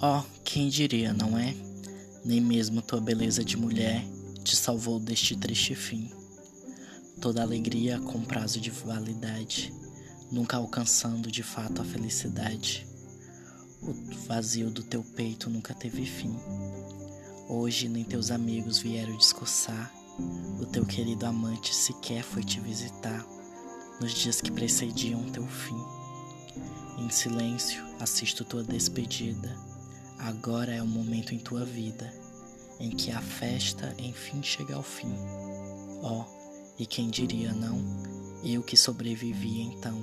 Oh, quem diria, não é? Nem mesmo tua beleza de mulher te salvou deste triste fim. Toda alegria com prazo de validade, nunca alcançando de fato a felicidade. O vazio do teu peito nunca teve fim. Hoje nem teus amigos vieram discursar, o teu querido amante sequer foi te visitar nos dias que precediam teu fim. Em silêncio assisto tua despedida. Agora é o momento em tua vida em que a festa enfim chega ao fim. Ó, oh, e quem diria não? Eu que sobrevivi então,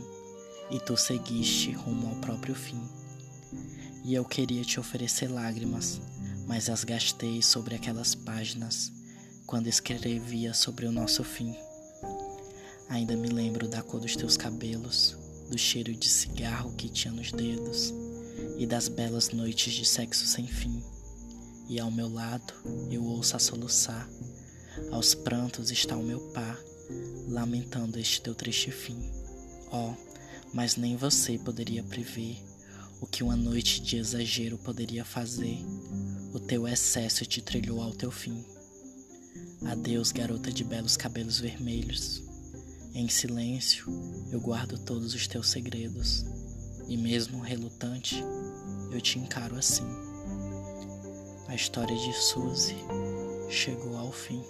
e tu seguiste rumo ao próprio fim. E eu queria te oferecer lágrimas, mas as gastei sobre aquelas páginas quando escrevia sobre o nosso fim. Ainda me lembro da cor dos teus cabelos, do cheiro de cigarro que tinha nos dedos e das belas noites de sexo sem fim. E ao meu lado eu ouço a soluçar, aos prantos está o meu par, lamentando este teu triste fim. Oh, mas nem você poderia prever o que uma noite de exagero poderia fazer. O teu excesso te trilhou ao teu fim. Adeus, garota de belos cabelos vermelhos. Em silêncio, eu guardo todos os teus segredos, e mesmo relutante, eu te encaro assim. A história de Suzy chegou ao fim.